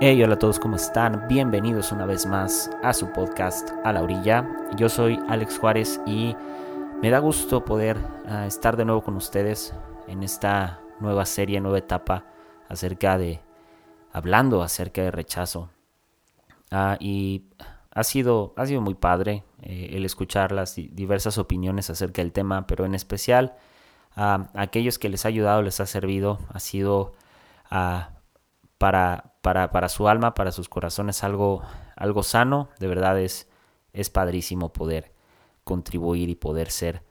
Hey, hola a todos, ¿cómo están? Bienvenidos una vez más a su podcast A la Orilla. Yo soy Alex Juárez y me da gusto poder uh, estar de nuevo con ustedes en esta nueva serie, nueva etapa acerca de, hablando acerca de rechazo. Uh, y ha sido, ha sido muy padre eh, el escuchar las diversas opiniones acerca del tema, pero en especial a uh, aquellos que les ha ayudado, les ha servido, ha sido para, para, para, su alma, para sus corazones algo, algo sano. De verdad es, es padrísimo poder contribuir y poder ser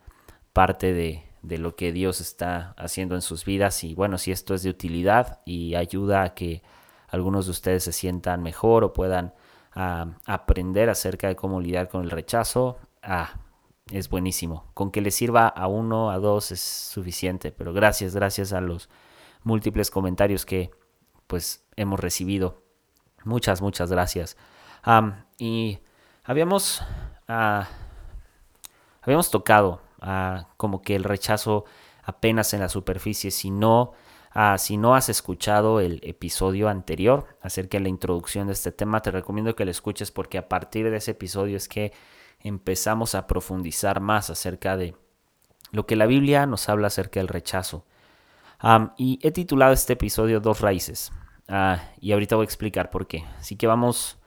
parte de, de lo que Dios está haciendo en sus vidas. Y bueno, si esto es de utilidad y ayuda a que algunos de ustedes se sientan mejor o puedan uh, aprender acerca de cómo lidiar con el rechazo, ah, es buenísimo. Con que le sirva a uno, a dos es suficiente. Pero gracias, gracias a los múltiples comentarios que pues hemos recibido. Muchas, muchas gracias. Y habíamos, uh, habíamos tocado uh, como que el rechazo apenas en la superficie, si no, uh, si no has escuchado el episodio anterior acerca de la introducción de este tema, te recomiendo que lo escuches porque a partir de ese episodio es que empezamos a profundizar más acerca de lo que la Biblia nos habla acerca del rechazo. Y he titulado este episodio Dos Raíces. Uh, y ahorita voy a explicar por qué. Así que vamos,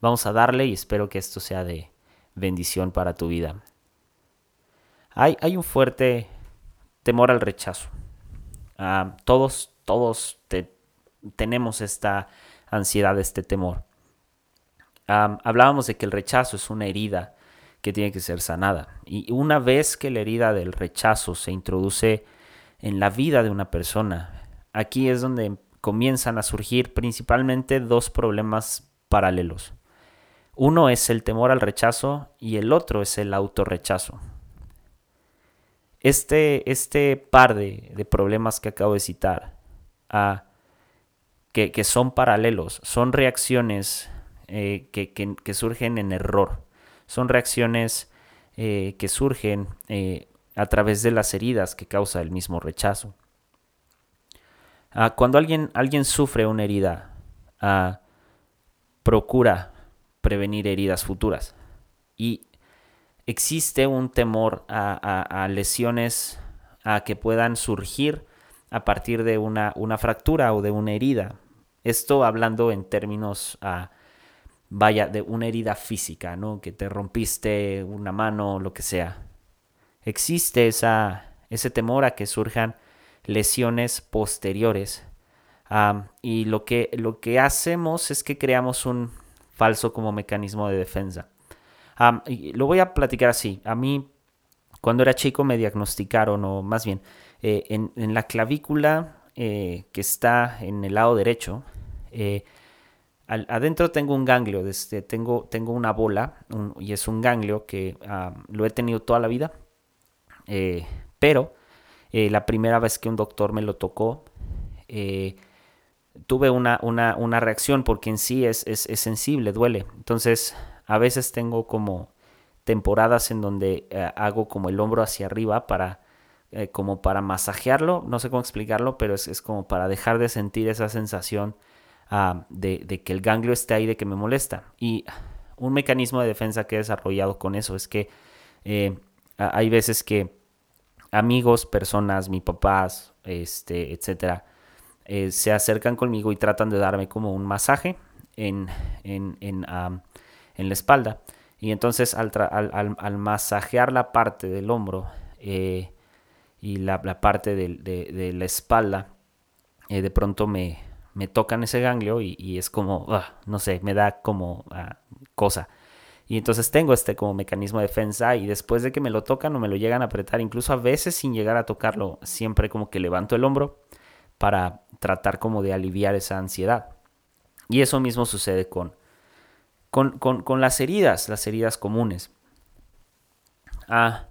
vamos a darle y espero que esto sea de bendición para tu vida. Hay, hay un fuerte temor al rechazo. Uh, todos, todos te, tenemos esta ansiedad, este temor. Um, hablábamos de que el rechazo es una herida que tiene que ser sanada. Y una vez que la herida del rechazo se introduce en la vida de una persona. Aquí es donde comienzan a surgir principalmente dos problemas paralelos. Uno es el temor al rechazo y el otro es el autorrechazo. Este, este par de, de, problemas que acabo de citar, que, que, son paralelos, son reacciones eh, que, que, que, surgen en error, son reacciones eh, que surgen eh, a través de las heridas que causa el mismo rechazo. Ah, cuando alguien, alguien sufre una herida, ah, procura prevenir heridas futuras. Y existe un temor a, lesiones a que puedan surgir a partir de una, una, fractura o de una herida. Esto hablando en términos, ah, vaya, de una herida física, ¿no? Que te rompiste una mano, lo que sea existe esa, ese temor a que surjan lesiones posteriores. Y lo que, lo que hacemos es que creamos un falso como mecanismo de defensa. Lo voy a platicar así. A mí, cuando era chico, me diagnosticaron, o más bien, eh, en, la clavícula eh, que está en el lado derecho, eh, adentro tengo un ganglio, desde, tengo, tengo una bola, y es un ganglio que lo he tenido toda la vida pero eh, la primera vez que un doctor me lo tocó, eh, tuve una, una, una, reacción porque en sí es, es, es, sensible, duele. Entonces, a veces tengo como temporadas en donde hago como el hombro hacia arriba para como para masajearlo, no sé cómo explicarlo, pero es, es como para dejar de sentir esa sensación uh, de, de, que el ganglio esté ahí, de que me molesta. Y un mecanismo de defensa que he desarrollado con eso es que eh, hay veces que amigos, personas, mi papás, este, etcétera, eh, se acercan conmigo y tratan de darme como un masaje en, en, en, la espalda. Y entonces al, al, al, masajear la parte del hombro eh, y la, la parte de, la espalda, eh, de pronto me, me, tocan ese ganglio y, es como, uh, no sé, me da como uh, cosa. Y entonces tengo este como mecanismo de defensa y después de que me lo tocan o me lo llegan a apretar, incluso a veces sin llegar a tocarlo, siempre como que levanto el hombro para tratar como de aliviar esa ansiedad. Y eso mismo sucede con, con, con, con las heridas, las heridas comunes. Ah,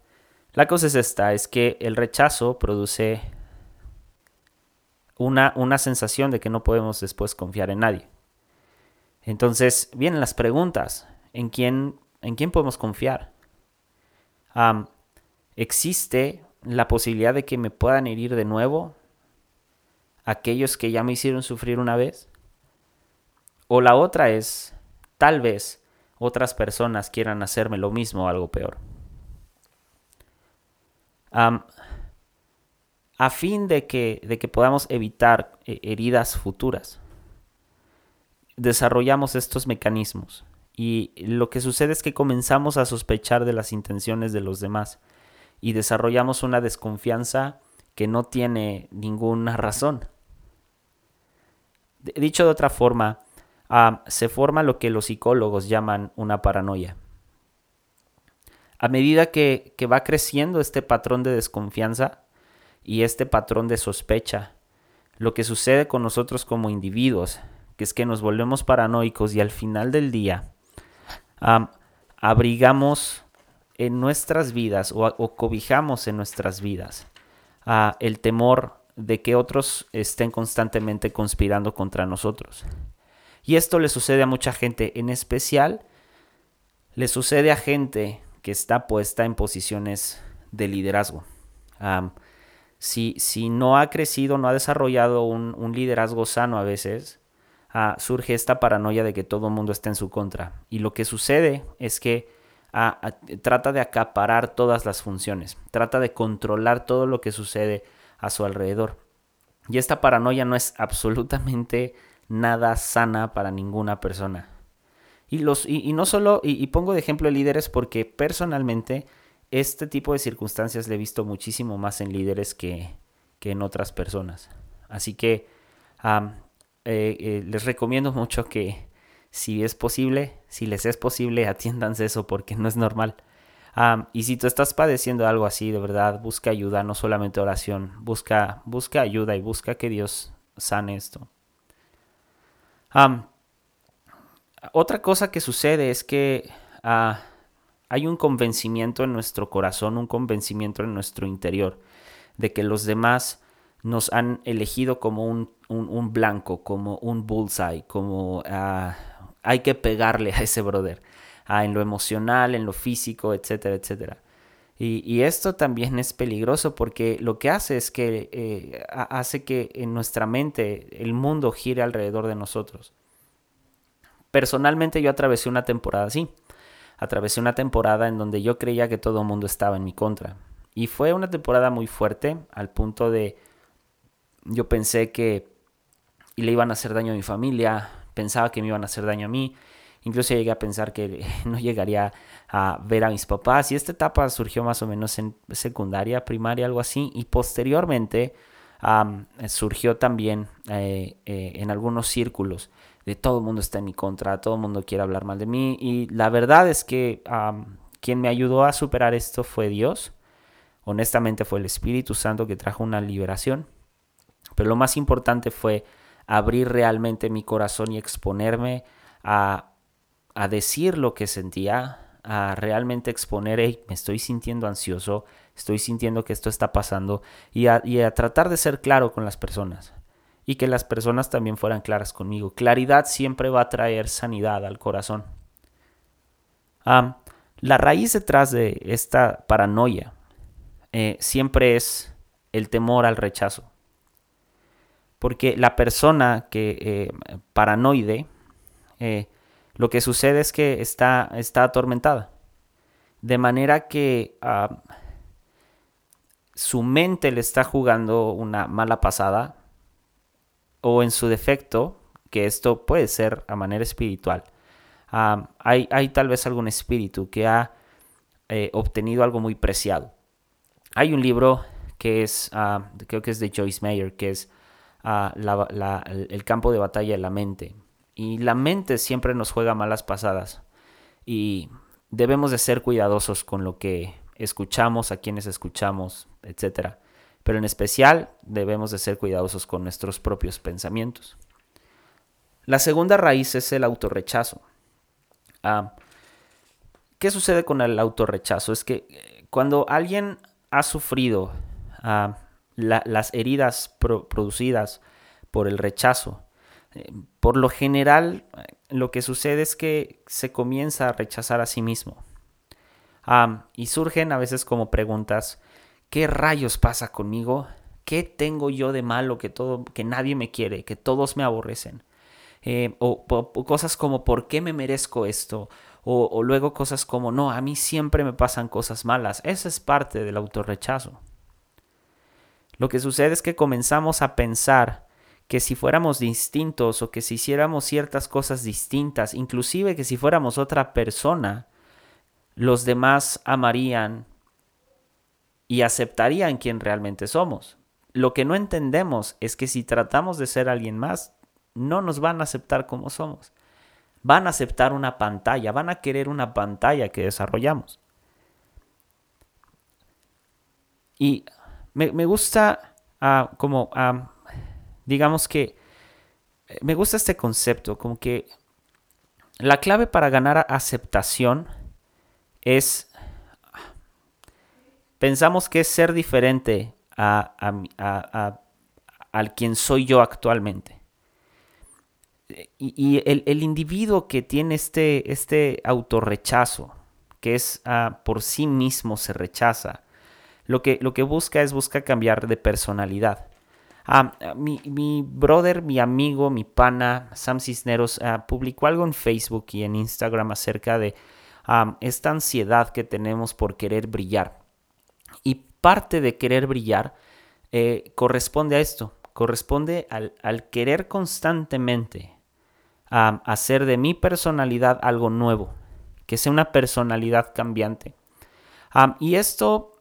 la cosa es esta, es que el rechazo produce una, una sensación de que no podemos después confiar en nadie. Entonces vienen las preguntas en quién, en quién podemos confiar. ¿Existe la posibilidad de que me puedan herir de nuevo aquellos que ya me hicieron sufrir una vez? o la otra es, tal vez otras personas quieran hacerme lo mismo o algo peor. a fin de que, de que podamos evitar eh, heridas futuras, desarrollamos estos mecanismos y lo que sucede es que comenzamos a sospechar de las intenciones de los demás y desarrollamos una desconfianza que no tiene ninguna razón. Dicho de otra forma, se forma lo que los psicólogos llaman una paranoia. A medida que, que va creciendo este patrón de desconfianza y este patrón de sospecha, lo que sucede con nosotros como individuos, que es que nos volvemos paranoicos y al final del día abrigamos en nuestras vidas o, cobijamos en nuestras vidas el temor de que otros estén constantemente conspirando contra nosotros. Y esto le sucede a mucha gente, en especial le sucede a gente que está puesta en posiciones de liderazgo. si, si, no ha crecido, no ha desarrollado un, liderazgo sano a veces, ah, surge esta paranoia de que todo el mundo está en su contra. Y lo que sucede es que trata de acaparar todas las funciones, trata de controlar todo lo que sucede a su alrededor. Y esta paranoia no es absolutamente nada sana para ninguna persona. Y, los, y, no solo, y, pongo de ejemplo líderes porque personalmente este tipo de circunstancias le he visto muchísimo más en líderes que, que en otras personas. Así que eh, eh, les recomiendo mucho que si es posible, si les es posible, atiéndanse eso porque no es normal. y si tú estás padeciendo algo así, de verdad, busca ayuda, no solamente oración, busca, busca ayuda y busca que Dios sane esto. otra cosa que sucede es que ah, hay un convencimiento en nuestro corazón, un convencimiento en nuestro interior de que los demás nos han elegido como un, blanco, como un bullseye, como ah, hay que pegarle a ese brother, ah, en lo emocional, en lo físico, etcétera, etcétera. Y, esto también es peligroso porque lo que hace es que eh, hace que en nuestra mente el mundo gire alrededor de nosotros. Personalmente yo atravesé una temporada así. Atravesé una temporada en donde yo creía que todo el mundo estaba en mi contra. Y fue una temporada muy fuerte al punto de yo pensé que le iban a hacer daño a mi familia, pensaba que me iban a hacer daño a mí. Incluso llegué a pensar que no llegaría a ver a mis papás. Y esta etapa surgió más o menos en secundaria, primaria, algo así. Y posteriormente surgió también eh, eh, en algunos círculos de todo el mundo está en mi contra, todo el mundo quiere hablar mal de mí. Y la verdad es que quien me ayudó a superar esto fue Dios. Honestamente fue el Espíritu Santo que trajo una liberación. Pero lo más importante fue abrir realmente mi corazón y exponerme a, a decir lo que sentía, a realmente exponer, me estoy sintiendo ansioso, estoy sintiendo que esto está pasando y a, y a, tratar de ser claro con las personas y que las personas también fueran claras conmigo. Claridad siempre va a traer sanidad al corazón. la raíz detrás de esta paranoia eh, siempre es el temor al rechazo. Porque la persona que eh, paranoide, eh, lo que sucede es que está, está atormentada. De manera que ah, su mente le está jugando una mala pasada. O en su defecto, que esto puede ser a manera espiritual. Ah, hay, hay, tal vez algún espíritu que ha eh, obtenido algo muy preciado. Hay un libro que es, ah, creo que es de Joyce Mayer, que es el campo de batalla de la mente. Y la mente siempre nos juega malas pasadas. Y debemos de ser cuidadosos con lo que escuchamos, a quienes escuchamos, etc. Pero en especial debemos de ser cuidadosos con nuestros propios pensamientos. La segunda raíz es el autorrechazo. Ah, ¿Qué sucede con el autorrechazo? Es que eh, cuando alguien ha sufrido ah, las heridas producidas por el rechazo. Eh, por lo general, lo que sucede es que se comienza a rechazar a sí mismo. y surgen a veces como preguntas, ¿qué rayos pasa conmigo? ¿Qué tengo yo de malo que, todo, que nadie me quiere, que todos me aborrecen? eh, o, cosas como ¿por qué me merezco esto? O, o luego cosas como no, a mí siempre me pasan cosas malas. Esa es parte del autorrechazo. Lo que sucede es que comenzamos a pensar que si fuéramos distintos o que si hiciéramos ciertas cosas distintas, inclusive que si fuéramos otra persona, los demás amarían y aceptarían quien realmente somos. Lo que no entendemos es que si tratamos de ser alguien más, no nos van a aceptar como somos. Van a aceptar una pantalla, van a querer una pantalla que desarrollamos. Y me, gusta ah, como, ah, digamos que, me gusta este concepto, como que la clave para ganar aceptación es, pensamos que es ser diferente a, al quien soy yo actualmente. Y, el, individuo que tiene este, este autorrechazo, que es ah, por sí mismo se rechaza, lo que, lo que busca es busca cambiar de personalidad. Ah, mi, mi, brother, mi amigo, mi pana, Sam Cisneros, ah, publicó algo en Facebook y en Instagram acerca de esta ansiedad que tenemos por querer brillar. Y parte de querer brillar eh, corresponde a esto, corresponde al, querer constantemente hacer de mi personalidad algo nuevo, que sea una personalidad cambiante. y esto,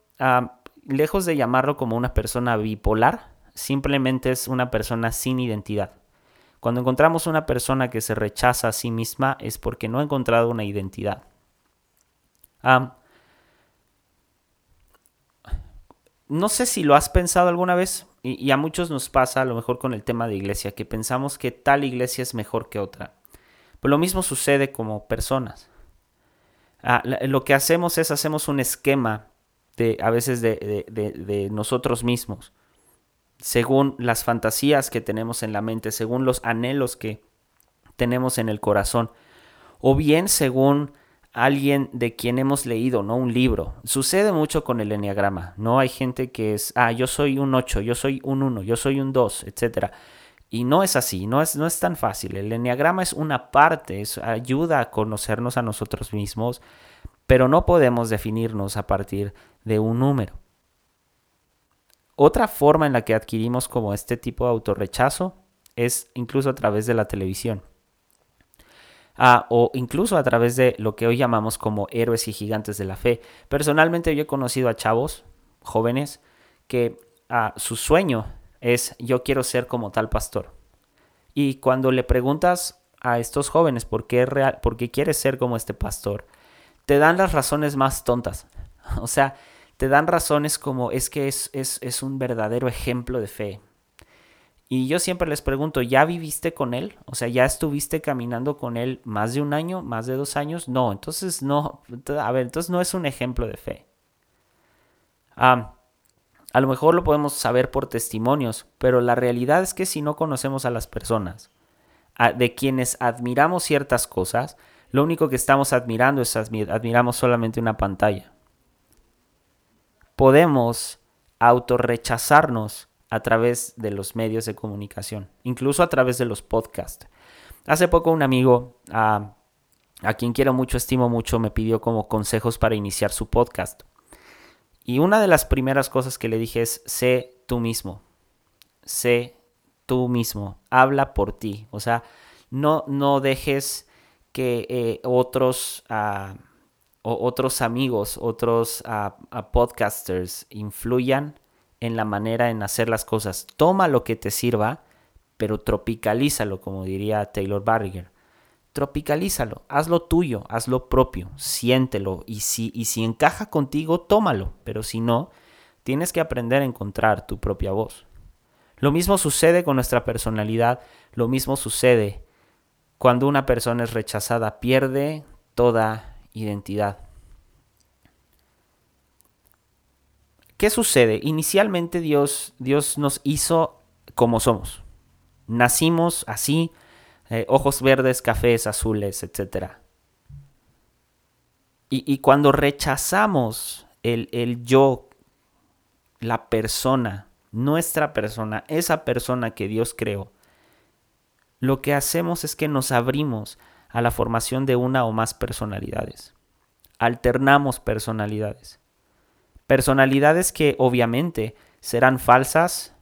lejos de llamarlo como una persona bipolar, simplemente es una persona sin identidad. Cuando encontramos una persona que se rechaza a sí misma es porque no ha encontrado una identidad no sé si lo has pensado alguna vez, y, a muchos nos pasa, a lo mejor con el tema de iglesia, que pensamos que tal iglesia es mejor que otra. Pero lo mismo sucede como personas. Ah, lo que hacemos es hacemos un esquema de, a veces de, de nosotros mismos, según las fantasías que tenemos en la mente, según los anhelos que tenemos en el corazón, o bien según alguien de quien hemos leído, ¿no? Un libro. Sucede mucho con el enneagrama, ¿no? Hay gente que es, ah, yo soy un 8, yo soy un 1, yo soy un 2, etc. Y no es así, no es, no es tan fácil. El enneagrama es una parte, es, ayuda a conocernos a nosotros mismos, pero no podemos definirnos a partir de un número. Otra forma en la que adquirimos como este tipo de autorrechazo es incluso a través de la televisión o incluso a través de lo que hoy llamamos como héroes y gigantes de la fe. Personalmente yo he conocido a chavos jóvenes que su sueño es yo quiero ser como tal pastor. Y cuando le preguntas a estos jóvenes por qué, real, por qué quieres ser como este pastor, te dan las razones más tontas. O sea, te dan razones como es que es, es, es un verdadero ejemplo de fe. Y yo siempre les pregunto, ¿ya viviste con él? O sea, ¿ya estuviste caminando con él más de un año, más de dos años? No, entonces no, a ver, entonces no es un ejemplo de fe. a lo mejor lo podemos saber por testimonios, pero la realidad es que si no conocemos a las personas, de quienes admiramos ciertas cosas, lo único que estamos admirando es admiramos solamente una pantalla. Podemos autorrechazarnos a través de los medios de comunicación, incluso a través de los podcasts. Hace poco un amigo, a quien quiero mucho, estimo mucho, me pidió como consejos para iniciar su podcast. Y una de las primeras cosas que le dije es, sé tú mismo, sé tú mismo, habla por ti. O sea, no, no dejes que eh, otros, uh, otros amigos, otros uh, podcasters influyan en la manera en hacer las cosas. Toma lo que te sirva, pero tropicalízalo, como diría Taylor Barriger. Tropicalízalo, hazlo tuyo, hazlo propio, siéntelo y si, y si encaja contigo, tómalo, pero si no, tienes que aprender a encontrar tu propia voz. Lo mismo sucede con nuestra personalidad, lo mismo sucede cuando una persona es rechazada, pierde toda identidad. ¿Qué sucede? Inicialmente Dios, Dios nos hizo como somos. Nacimos así, eh, ojos verdes, cafés, azules, etc. Y, cuando rechazamos el, el yo, la persona, nuestra persona, esa persona que Dios creó, lo que hacemos es que nos abrimos a la formación de una o más personalidades. Alternamos personalidades. Personalidades que obviamente serán falsas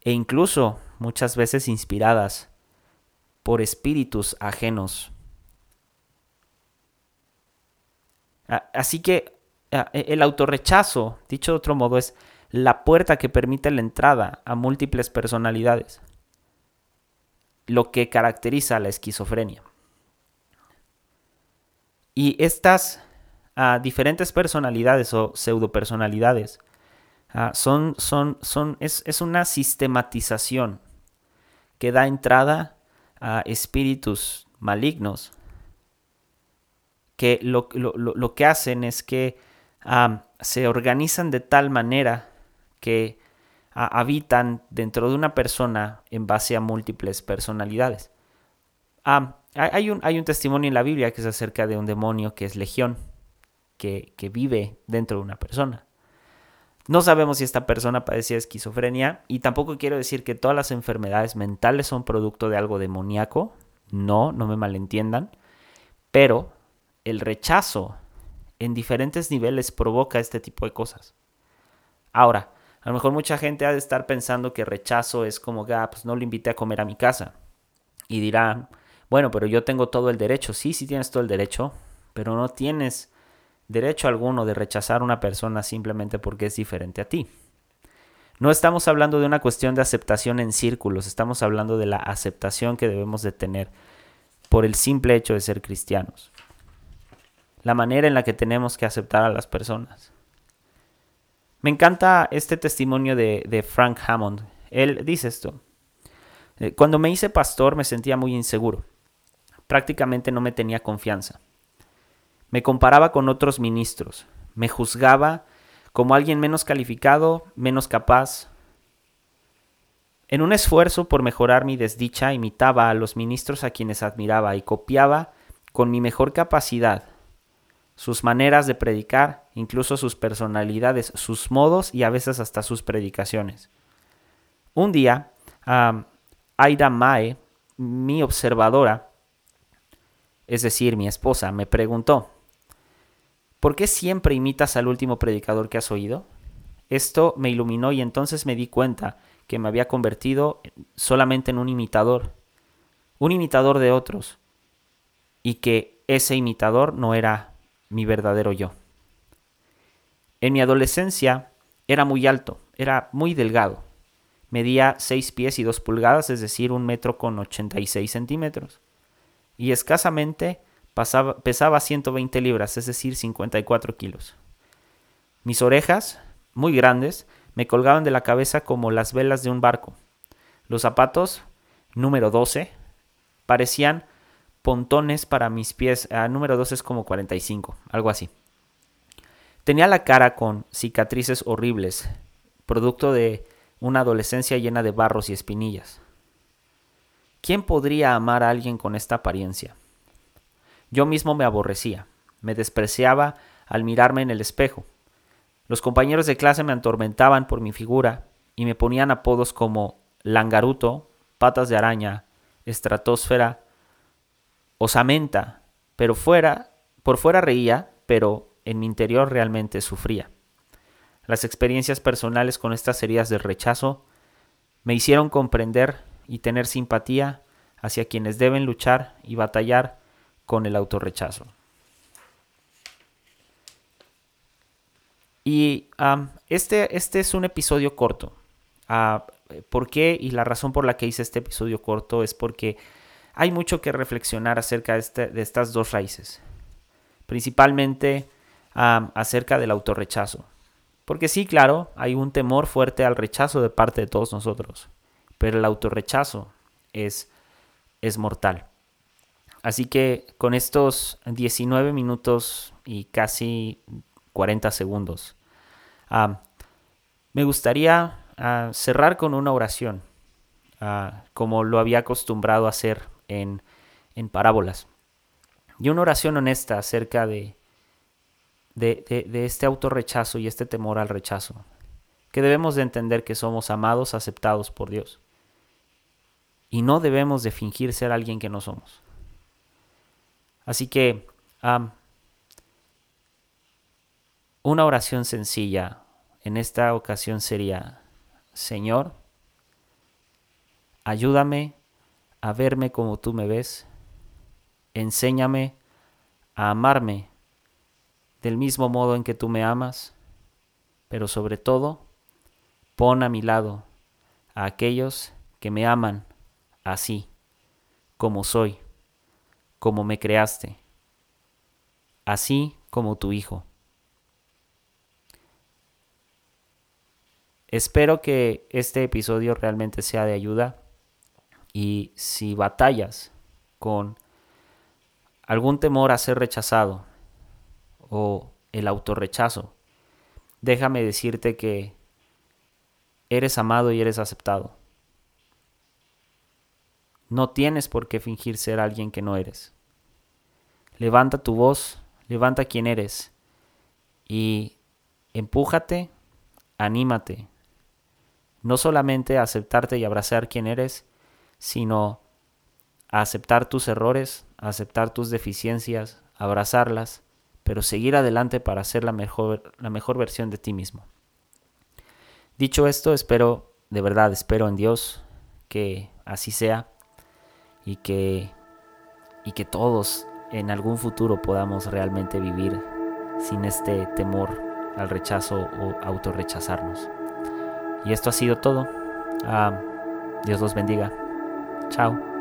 e incluso muchas veces inspiradas por espíritus ajenos. Así que e, el autorrechazo, dicho de otro modo, es la puerta que permite la entrada a múltiples personalidades, lo que caracteriza a la esquizofrenia. Y estas ah, diferentes personalidades o pseudopersonalidades ah, son, son, son, es, es una sistematización que da entrada a espíritus malignos que lo, que hacen es que ah, se organizan de tal manera que habitan dentro de una persona en base a múltiples personalidades. Hay, un, hay, un, testimonio en la Biblia que es acerca de un demonio que es legión, que, que vive dentro de una persona. No sabemos si esta persona padecía esquizofrenia y tampoco quiero decir que todas las enfermedades mentales son producto de algo demoníaco. No, no me malentiendan. Pero el rechazo en diferentes niveles provoca este tipo de cosas. Ahora, a lo mejor mucha gente ha de estar pensando que rechazo es como, ah, pues no lo invité a comer a mi casa. Y dirán, bueno, pero yo tengo todo el derecho. Sí, sí tienes todo el derecho, pero no tienes derecho alguno de rechazar a una persona simplemente porque es diferente a ti. No estamos hablando de una cuestión de aceptación en círculos, estamos hablando de la aceptación que debemos de tener por el simple hecho de ser cristianos. La manera en la que tenemos que aceptar a las personas. Me encanta este testimonio de, Frank Hammond. Él dice esto. Eh, cuando me hice pastor me sentía muy inseguro. Prácticamente no me tenía confianza. Me comparaba con otros ministros, me juzgaba como alguien menos calificado, menos capaz. En un esfuerzo por mejorar mi desdicha, imitaba a los ministros a quienes admiraba y copiaba con mi mejor capacidad sus maneras de predicar, incluso sus personalidades, sus modos y a veces hasta sus predicaciones. Un día, Aida Mae, mi observadora, es decir, mi esposa, me preguntó, ¿Por qué siempre imitas al último predicador que has oído? Esto me iluminó y entonces me di cuenta que me había convertido solamente en un imitador, un imitador de otros, y que ese imitador no era mi verdadero yo. En mi adolescencia era muy alto, era muy delgado, medía 6 pies y 2 pulgadas, es decir, un metro con 86 centímetros, y escasamente pesaba 120 libras, es decir, 54 kilos. Mis orejas, muy grandes, me colgaban de la cabeza como las velas de un barco. Los zapatos, número 12, parecían pontones para mis pies. Ah, número 12 es como 45, algo así. Tenía la cara con cicatrices horribles, producto de una adolescencia llena de barros y espinillas. ¿Quién podría amar a alguien con esta apariencia? Yo mismo me aborrecía, me despreciaba al mirarme en el espejo. Los compañeros de clase me atormentaban por mi figura y me ponían apodos como langaruto, patas de araña, estratosfera, osamenta, pero fuera, por fuera reía, pero en mi interior realmente sufría. Las experiencias personales con estas heridas de rechazo me hicieron comprender y tener simpatía hacia quienes deben luchar y batallar con el autorrechazo. Y este, este es un episodio corto. Ah, ¿Por qué? Y la razón por la que hice este episodio corto es porque hay mucho que reflexionar acerca de, este, estas dos raíces. Principalmente acerca del autorrechazo. Porque sí, claro, hay un temor fuerte al rechazo de parte de todos nosotros. Pero el autorrechazo es, es mortal. Así que con estos 19 minutos y casi 40 segundos, me gustaría ah, cerrar con una oración, ah, como lo había acostumbrado a hacer en, en parábolas. Y una oración honesta acerca de, de, de, de este autorrechazo y este temor al rechazo, que debemos de entender que somos amados, aceptados por Dios y no debemos de fingir ser alguien que no somos. Así que una oración sencilla en esta ocasión sería, Señor, ayúdame a verme como tú me ves, enséñame a amarme del mismo modo en que tú me amas, pero sobre todo, pon a mi lado a aquellos que me aman así, como soy, como me creaste, así como tu Hijo. Espero que este episodio realmente sea de ayuda y si batallas con algún temor a ser rechazado o el autorrechazo, déjame decirte que eres amado y eres aceptado. No tienes por qué fingir ser alguien que no eres. Levanta tu voz, levanta quien eres y empújate, anímate. No solamente a aceptarte y abrazar quien eres, sino a aceptar tus errores, a aceptar tus deficiencias, abrazarlas, pero seguir adelante para ser la mejor, la mejor versión de ti mismo. Dicho esto, espero, de verdad, espero en Dios que así sea y que, y que todos en algún futuro podamos realmente vivir sin este temor al rechazo o autorrechazarnos. Y esto ha sido todo. Ah, Dios los bendiga. Chao.